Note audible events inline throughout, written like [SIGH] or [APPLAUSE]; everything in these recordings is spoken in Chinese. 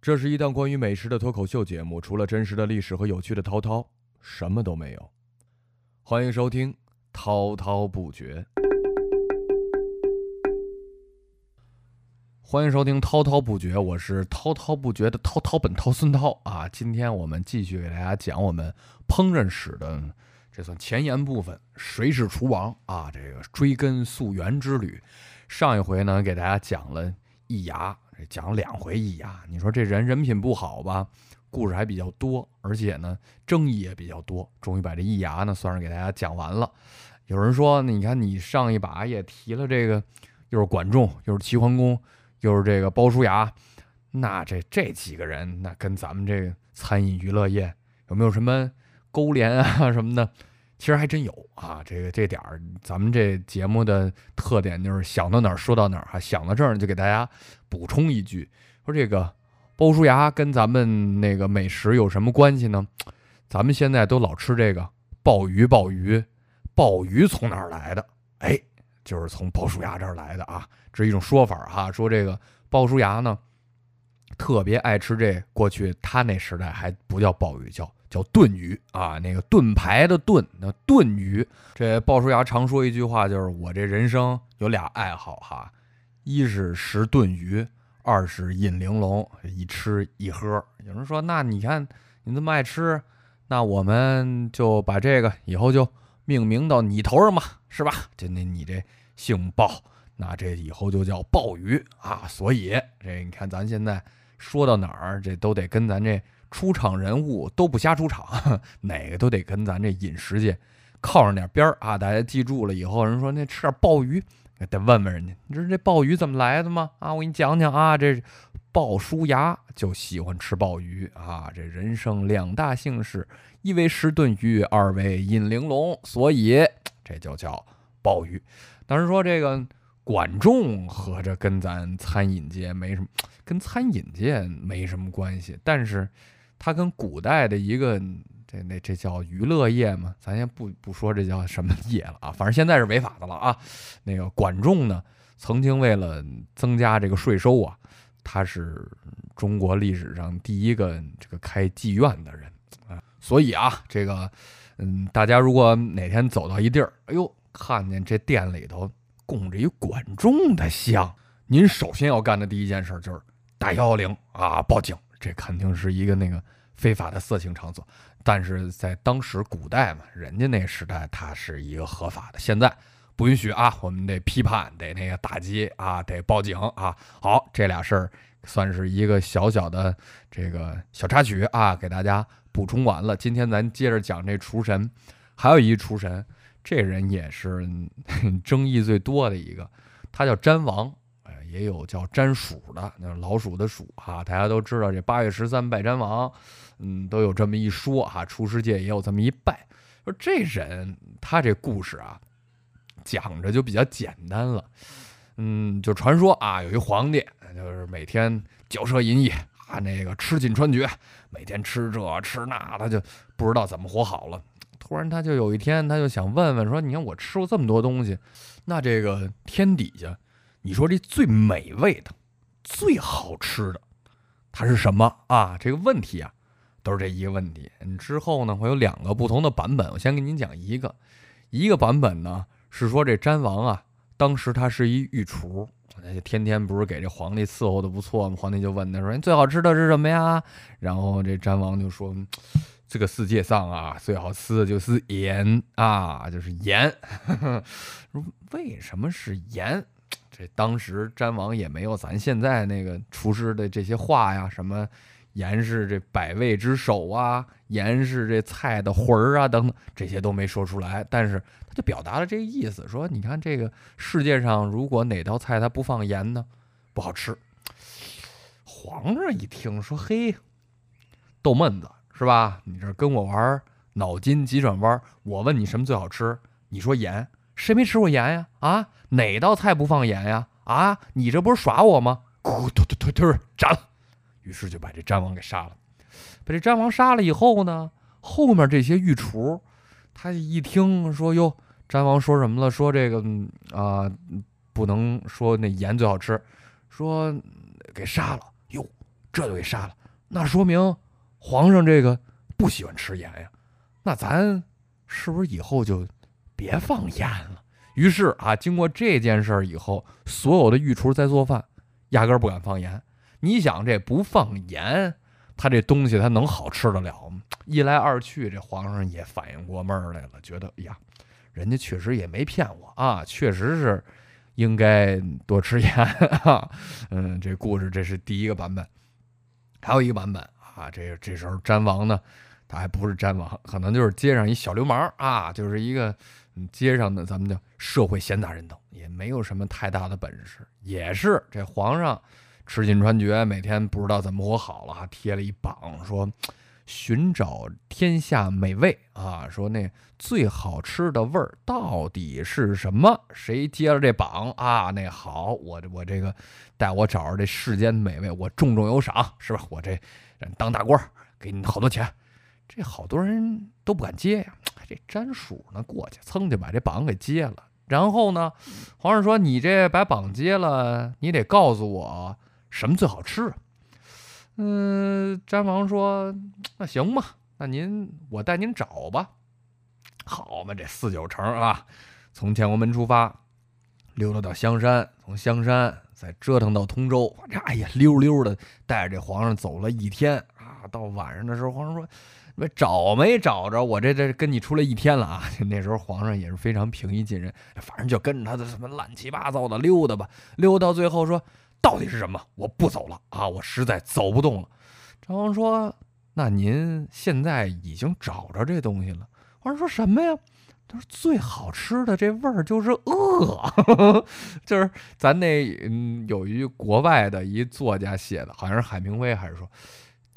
这是一档关于美食的脱口秀节目，除了真实的历史和有趣的涛涛，什么都没有。欢迎收听《滔滔不绝》，欢迎收听《滔滔不绝》，我是滔滔不绝的滔滔本涛孙涛啊。今天我们继续给大家讲我们烹饪史的这算前言部分——谁是厨王啊？这个追根溯源之旅。上一回呢，给大家讲了易牙。讲两回易牙，你说这人人品不好吧？故事还比较多，而且呢争议也比较多。终于把这易牙呢算是给大家讲完了。有人说，你看你上一把也提了这个，又是管仲，又是齐桓公，又是这个鲍叔牙，那这这几个人，那跟咱们这个餐饮娱乐业有没有什么勾连啊什么的？其实还真有啊，这个这点儿，咱们这节目的特点就是想到哪儿说到哪儿哈，想到这儿就给大家补充一句，说这个鲍叔牙跟咱们那个美食有什么关系呢？咱们现在都老吃这个鲍鱼，鲍鱼，鲍鱼从哪儿来的？哎，就是从鲍叔牙这儿来的啊，这是一种说法哈，说这个鲍叔牙呢特别爱吃这，过去他那时代还不叫鲍鱼，叫。叫炖鱼啊，那个盾牌的盾，那炖鱼。这鲍叔牙常说一句话，就是我这人生有俩爱好哈，一是食炖鱼，二是饮玲珑，一吃一喝。有人说，那你看你这么爱吃，那我们就把这个以后就命名到你头上嘛，是吧？就那你这姓鲍，那这以后就叫鲍鱼啊。所以这你看咱现在说到哪儿，这都得跟咱这。出场人物都不瞎出场，哪个都得跟咱这饮食界靠上点边儿啊！大家记住了，以后人说那吃点鲍鱼，得问问人家，你知道这鲍鱼怎么来的吗？啊，我给你讲讲啊，这鲍叔牙就喜欢吃鲍鱼啊。这人生两大幸事，一为食炖鱼，二为饮玲珑，所以这就叫鲍鱼。当时说这个管仲合着跟咱餐饮界没什么，跟餐饮界没什么关系，但是。他跟古代的一个这那这叫娱乐业嘛，咱先不不说这叫什么业了啊，反正现在是违法的了啊。那个管仲呢，曾经为了增加这个税收啊，他是中国历史上第一个这个开妓院的人啊。所以啊，这个嗯，大家如果哪天走到一地儿，哎呦，看见这店里头供着一管仲的像，您首先要干的第一件事就是打幺幺零啊，报警。这肯定是一个那个非法的色情场所，但是在当时古代嘛，人家那时代它是一个合法的，现在不允许啊，我们得批判，得那个打击啊，得报警啊。好，这俩事儿算是一个小小的这个小插曲啊，给大家补充完了。今天咱接着讲这厨神，还有一厨神，这人也是 [LAUGHS] 争议最多的一个，他叫詹王。也有叫粘鼠的，那老鼠的鼠哈，大家都知道这八月十三拜詹王，嗯，都有这么一说哈。厨师界也有这么一拜，说这人他这故事啊，讲着就比较简单了，嗯，就传说啊，有一皇帝就是每天骄奢淫逸啊，那个吃尽穿绝，每天吃这吃那，他就不知道怎么活好了。突然他就有一天，他就想问问说，你看我吃过这么多东西，那这个天底下。你说这最美味的、最好吃的，它是什么啊？这个问题啊，都是这一个问题。之后呢，会有两个不同的版本。我先给您讲一个，一个版本呢是说这詹王啊，当时他是一御厨，那就天天不是给这皇帝伺候的不错吗？皇帝就问他说：“你最好吃的是什么呀？”然后这詹王就说：“这个世界上啊，最好吃的就是盐啊，就是盐。[LAUGHS] ”说为什么是盐？这当时詹王也没有咱现在那个厨师的这些话呀，什么盐是这百味之首啊，盐是这菜的魂儿啊，等等，这些都没说出来。但是他就表达了这个意思，说你看这个世界上，如果哪道菜它不放盐呢，不好吃。皇上一听说，嘿，逗闷子是吧？你这跟我玩脑筋急转弯，我问你什么最好吃，你说盐。谁没吃过盐呀？啊，哪道菜不放盐呀？啊，你这不是耍我吗？咕突突突突，斩！于是就把这詹王给杀了。把这詹王杀了以后呢，后面这些御厨，他一听说哟，詹王说什么了？说这个啊，不能说那盐最好吃，说给杀了。哟，这就给杀了。那说明皇上这个不喜欢吃盐呀。那咱是不是以后就别放盐了？于是啊，经过这件事儿以后，所有的御厨在做饭，压根儿不敢放盐。你想，这不放盐，他这东西他能好吃得了吗？一来二去，这皇上也反应过味儿来了，觉得哎呀，人家确实也没骗我啊，[LAUGHS] 确实是应该多吃盐。嗯，这故事这是第一个版本，还有一个版本啊，这这时候詹王呢，他还不是詹王，可能就是街上一小流氓啊，就是一个街上的咱们叫社会闲杂人等，也没有什么太大的本事，也是这皇上。吃尽穿绝，每天不知道怎么活好了，还贴了一榜，说寻找天下美味啊，说那最好吃的味儿到底是什么？谁接了这榜啊？那好，我我这个带我找着这世间美味，我重重有赏，是吧？我这当大官，给你好多钱。这好多人都不敢接呀。这詹叔呢，过去噌就把这榜给接了。然后呢，皇上说：“你这把榜接了，你得告诉我。”什么最好吃？嗯，詹王说：“那行吧，那您我带您找吧。”好嘛，这四九城啊，从建国门出发，溜达到香山，从香山再折腾到通州，这哎呀溜溜的带着这皇上走了一天啊。到晚上的时候，皇上说：“没找没找着？我这这跟你出来一天了啊。[LAUGHS] ”那时候皇上也是非常平易近人，反正就跟着他的什么乱七八糟的溜达吧，溜到最后说。到底是什么？我不走了啊！我实在走不动了。张王说：“那您现在已经找着这东西了。”皇上说什么呀？他说：“最好吃的这味儿就是饿，[LAUGHS] 就是咱那嗯，有一国外的一作家写的，好像是海明威还是说，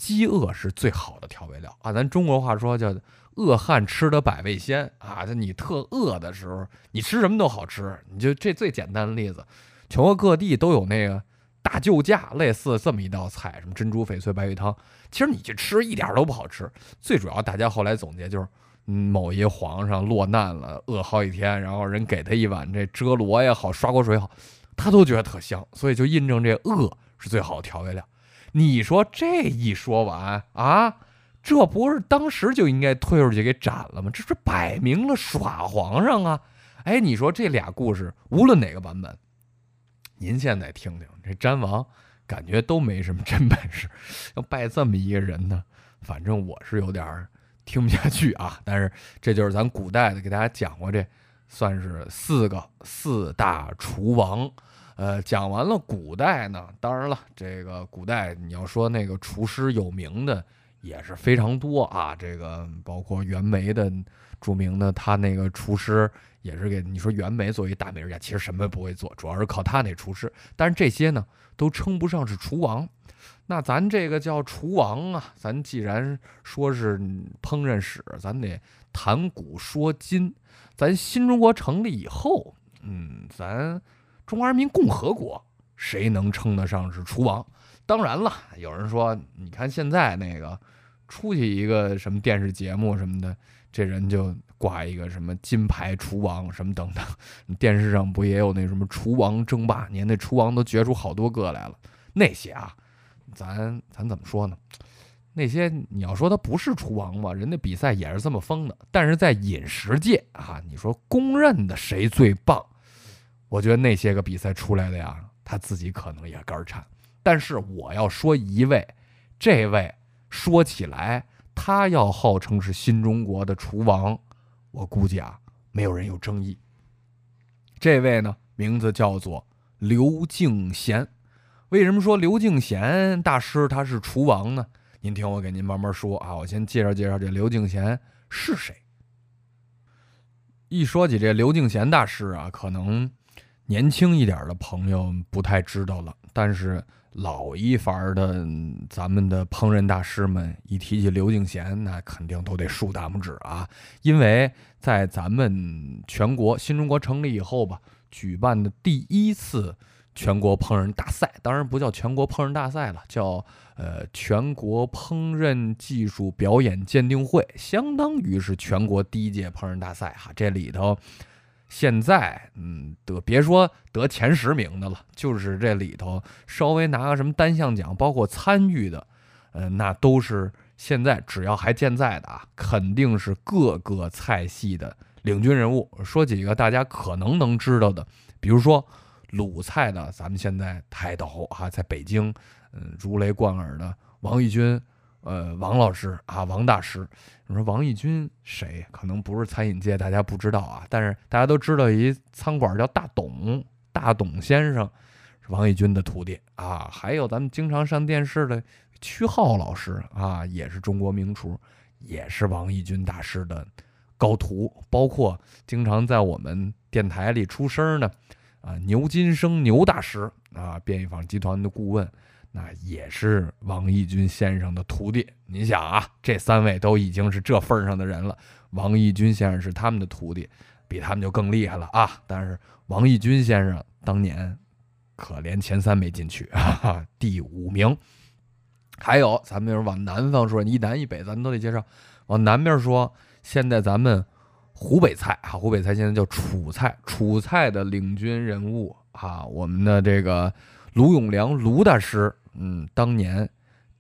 饥饿是最好的调味料啊。咱中国话说叫饿汉吃得百味鲜啊。就你特饿的时候，你吃什么都好吃。你就这最简单的例子，全国各地都有那个。”大救驾类似这么一道菜，什么珍珠翡翠白玉汤，其实你去吃一点都不好吃。最主要，大家后来总结就是，某一皇上落难了，饿好几天，然后人给他一碗这遮罗也好，刷锅水也好，他都觉得特香，所以就印证这饿是最好的调味料。你说这一说完啊，这不是当时就应该推出去给斩了吗？这是摆明了耍皇上啊！哎，你说这俩故事，无论哪个版本。您现在听听，这詹王感觉都没什么真本事，[LAUGHS] 要拜这么一个人呢，反正我是有点听不下去啊。[LAUGHS] 但是这就是咱古代的，给大家讲过这，算是四个四大厨王。呃，讲完了古代呢，当然了，这个古代你要说那个厨师有名的也是非常多啊。这个包括袁枚的著名的他那个厨师。也是给你说，袁枚作为大美食家，其实什么也不会做，主要是靠他那厨师。但是这些呢，都称不上是厨王。那咱这个叫厨王啊，咱既然说是烹饪史，咱得谈古说今。咱新中国成立以后，嗯，咱中华人民共和国谁能称得上是厨王？当然了，有人说，你看现在那个出去一个什么电视节目什么的，这人就。挂一个什么金牌厨王什么等等，电视上不也有那什么厨王争霸？年那厨王都决出好多个来了。那些啊，咱咱怎么说呢？那些你要说他不是厨王吧，人家比赛也是这么封的。但是在饮食界啊，你说公认的谁最棒？我觉得那些个比赛出来的呀，他自己可能也肝颤。但是我要说一位，这位说起来，他要号称是新中国的厨王。我估计啊，没有人有争议。这位呢，名字叫做刘敬贤。为什么说刘敬贤大师他是厨王呢？您听我给您慢慢说啊。我先介绍介绍这刘敬贤是谁。一说起这刘敬贤大师啊，可能年轻一点的朋友不太知道了，但是。老一番的咱们的烹饪大师们一提起刘敬贤，那肯定都得竖大拇指啊！因为在咱们全国新中国成立以后吧，举办的第一次全国烹饪大赛，当然不叫全国烹饪大赛了，叫呃全国烹饪技术表演鉴定会，相当于是全国第一届烹饪大赛哈。这里头现在，嗯，得别说得前十名的了，就是这里头稍微拿个什么单项奖，包括参与的，嗯，那都是现在只要还健在的啊，肯定是各个菜系的领军人物。说几个大家可能能知道的，比如说鲁菜的，咱们现在泰斗啊，在北京，嗯，如雷贯耳的王义军。呃，王老师啊，王大师，你说王义军谁？可能不是餐饮界，大家不知道啊。但是大家都知道一餐馆叫大董，大董先生是王义军的徒弟啊。还有咱们经常上电视的曲浩老师啊，也是中国名厨，也是王义军大师的高徒。包括经常在我们电台里出声的啊，牛金生牛大师啊，便宜坊集团的顾问。那也是王义军先生的徒弟。你想啊，这三位都已经是这份上的人了，王义军先生是他们的徒弟，比他们就更厉害了啊！但是王义军先生当年可连前三没进去，哈哈，第五名。还有，咱们就是往南方说，一南一北，咱们都得介绍。往南边说，现在咱们湖北菜啊，湖北菜现在叫楚菜，楚菜的领军人物啊，我们的这个卢永良卢大师。嗯，当年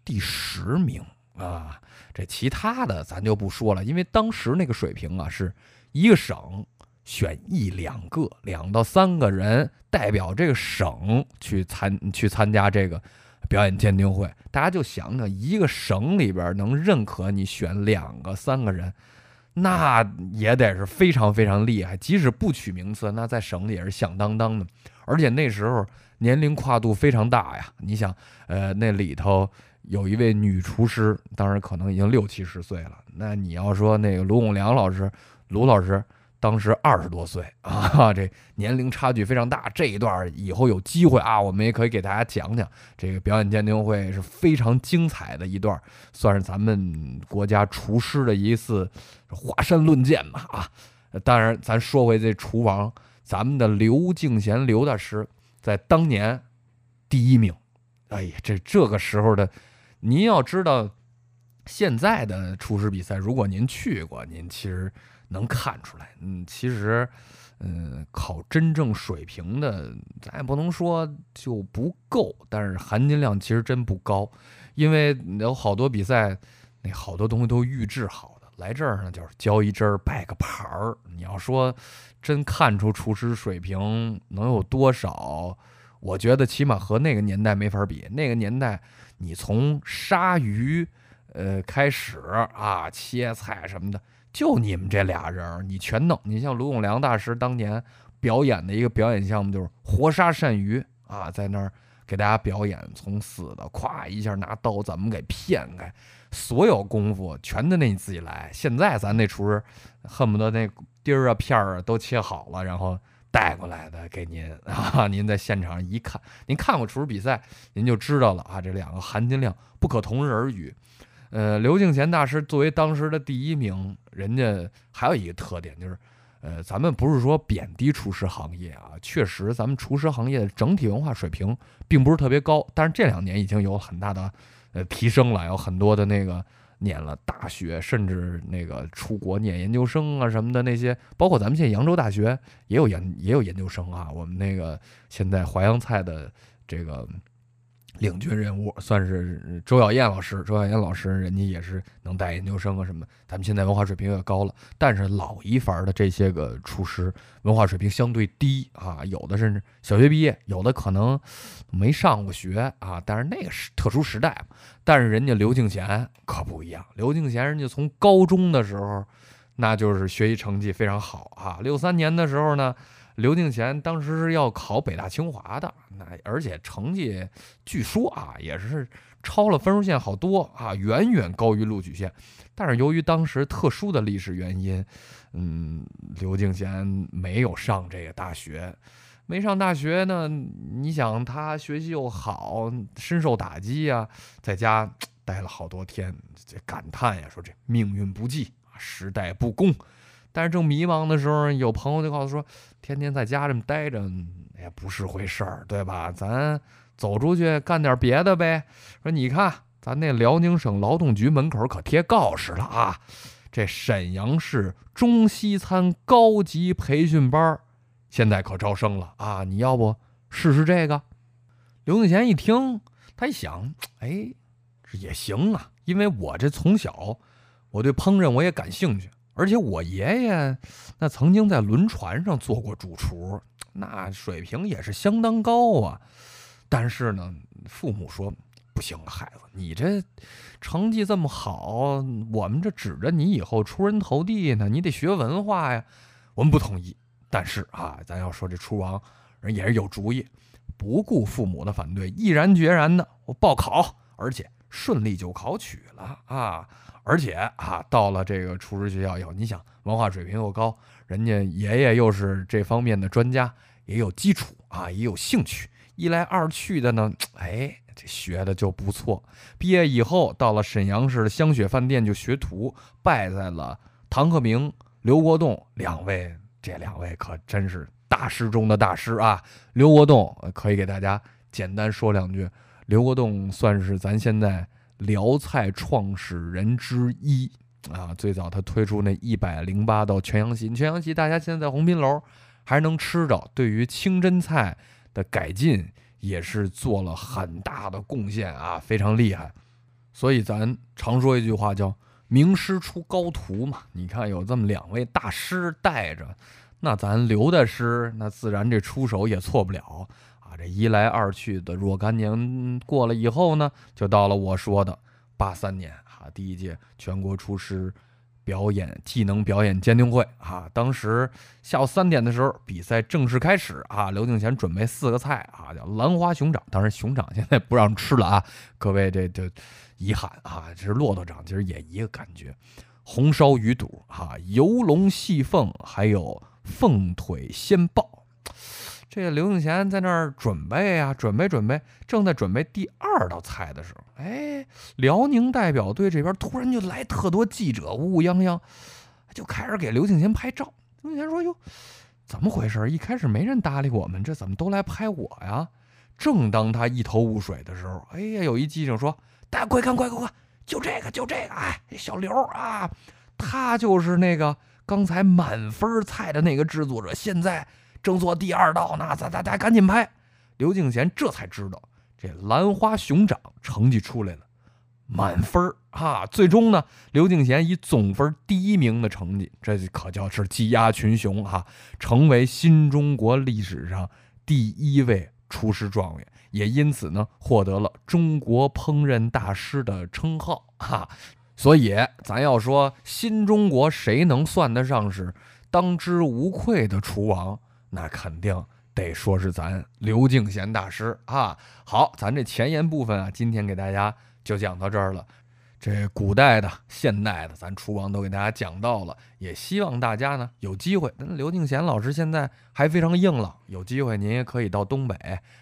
第十名啊，这其他的咱就不说了，因为当时那个水平啊，是一个省选一两个、两到三个人代表这个省去参去参加这个表演鉴定会。大家就想想，一个省里边能认可你选两个、三个人，那也得是非常非常厉害。即使不取名次，那在省里也是响当当的。而且那时候。年龄跨度非常大呀！你想，呃，那里头有一位女厨师，当然可能已经六七十岁了。那你要说那个卢永良老师，卢老师当时二十多岁 [LAUGHS] 啊，这年龄差距非常大。这一段以后有机会啊，我们也可以给大家讲讲这个表演鉴定会是非常精彩的一段，算是咱们国家厨师的一次华山论剑吧啊！当然，咱说回这厨王，咱们的刘敬贤刘大师。在当年，第一名，哎呀，这这个时候的，您要知道，现在的厨师比赛，如果您去过，您其实能看出来，嗯，其实，嗯，考真正水平的，咱也不能说就不够，但是含金量其实真不高，因为有好多比赛，那好多东西都预制好的，来这儿呢就是交一针摆个牌儿，你要说。真看出厨师水平能有多少？我觉得起码和那个年代没法比。那个年代，你从杀鱼，呃开始啊，切菜什么的，就你们这俩人，你全弄。你像卢永良大师当年表演的一个表演项目，就是活杀鳝鱼啊，在那儿给大家表演，从死的咵一下拿刀怎么给片开，所有功夫全得你自己来。现在咱那厨师恨不得那。丁儿啊片儿啊都切好了，然后带过来的给您 [LAUGHS] 啊，您在现场一看，您看过厨师比赛，您就知道了啊，这两个含金量不可同日而语。呃，刘敬贤大师作为当时的第一名，人家还有一个特点就是，呃，咱们不是说贬低厨师行业啊，确实咱们厨师行业的整体文化水平并不是特别高，但是这两年已经有很大的呃提升了，有很多的那个。念了大学，甚至那个出国念研究生啊什么的那些，包括咱们现在扬州大学也有研也有研究生啊。我们那个现在淮扬菜的这个。领军人物算是周小燕老师，周小燕老师人家也是能带研究生啊什么。咱们现在文化水平也高了，但是老一伐的这些个厨师文化水平相对低啊，有的甚至小学毕业，有的可能没上过学啊。但是那个是特殊时代嘛。但是人家刘敬贤可不一样，刘敬贤人家从高中的时候，那就是学习成绩非常好啊。六三年的时候呢。刘敬贤当时是要考北大清华的，那而且成绩据说啊也是超了分数线好多啊，远远高于录取线。但是由于当时特殊的历史原因，嗯，刘敬贤没有上这个大学。没上大学呢，你想他学习又好，深受打击呀，在家待了好多天，这感叹呀，说这命运不济啊，时代不公。但是正迷茫的时候，有朋友就告诉说，天天在家这么待着也不是回事儿，对吧？咱走出去干点别的呗。说你看，咱那辽宁省劳动局门口可贴告示了啊，这沈阳市中西餐高级培训班现在可招生了啊！你要不试试这个？刘敬贤一听，他一想，哎，这也行啊，因为我这从小我对烹饪我也感兴趣，而且我爷爷那曾经在轮船上做过主厨，那水平也是相当高啊。但是呢，父母说不行，孩子，你这成绩这么好，我们这指着你以后出人头地呢，你得学文化呀。我们不同意。但是啊，咱要说这厨王人也是有主意。不顾父母的反对，毅然决然的我报考，而且顺利就考取了啊！而且啊，到了这个厨师学校以后，你想文化水平又高，人家爷爷又是这方面的专家，也有基础啊，也有兴趣，一来二去的呢，哎，这学的就不错。毕业以后，到了沈阳市的香雪饭店就学徒，拜在了唐克明、刘国栋两位，这两位可真是。大师中的大师啊，刘国栋可以给大家简单说两句。刘国栋算是咱现在辽菜创始人之一啊。最早他推出那一百零八道全羊席，全羊席大家现在在鸿宾楼还能吃着。对于清真菜的改进也是做了很大的贡献啊，非常厉害。所以咱常说一句话叫“名师出高徒”嘛。你看有这么两位大师带着。那咱刘大师，那自然这出手也错不了！这一来二去的若干年过了以后呢，就到了我说的八三年啊，第一届全国厨师表演技能表演鉴定会啊。当时下午三点的时候，比赛正式开始啊。刘敬贤准备四个菜啊，叫兰花熊掌，当然熊掌现在不让吃了啊，各位这这遗憾啊，这是骆驼掌，其实也一个感觉。红烧鱼肚啊，游龙戏凤，还有。凤腿鲜鲍，这个刘敬贤在那儿准备啊，准备准备，正在准备第二道菜的时候，哎，辽宁代表队这边突然就来特多记者，乌乌泱泱，就开始给刘敬贤拍照。刘敬贤说：“哟，怎么回事？一开始没人搭理我们，这怎么都来拍我呀？”正当他一头雾水的时候，哎呀，有一记者说：“大家快看，快快快，就这个，就这个，哎，小刘啊，他就是那个。”刚才满分菜的那个制作者，现在正做第二道呢，咱咱咱赶紧拍。刘敬贤这才知道，这兰花熊掌成绩出来了，满分儿啊！最终呢，刘敬贤以总分第一名的成绩，这可叫是技压群雄哈，成为新中国历史上第一位厨师状元，也因此呢，获得了中国烹饪大师的称号哈。所以，咱要说新中国谁能算得上是当之无愧的厨王，那肯定得说是咱刘敬贤大师啊。好，咱这前言部分啊，今天给大家就讲到这儿了。这古代的、现代的，咱厨王都给大家讲到了。也希望大家呢有机会，那刘敬贤老师现在还非常硬朗，有机会您也可以到东北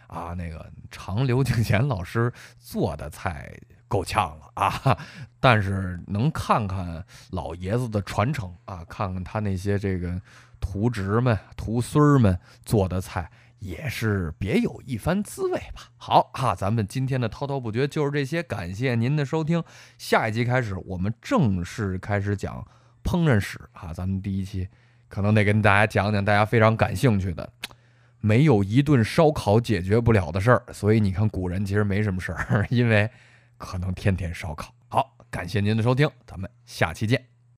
啊，那个尝刘敬贤老师做的菜。够呛了啊！但是能看看老爷子的传承啊，看看他那些这个徒侄们、徒孙们做的菜，也是别有一番滋味吧。好哈，咱们今天的滔滔不绝就是这些，感谢您的收听。下一集开始，我们正式开始讲烹饪史啊。咱们第一期可能得跟大家讲讲大家非常感兴趣的，没有一顿烧烤解决不了的事儿。所以你看，古人其实没什么事儿，因为。可能天天烧烤。好，感谢您的收听，咱们下期见。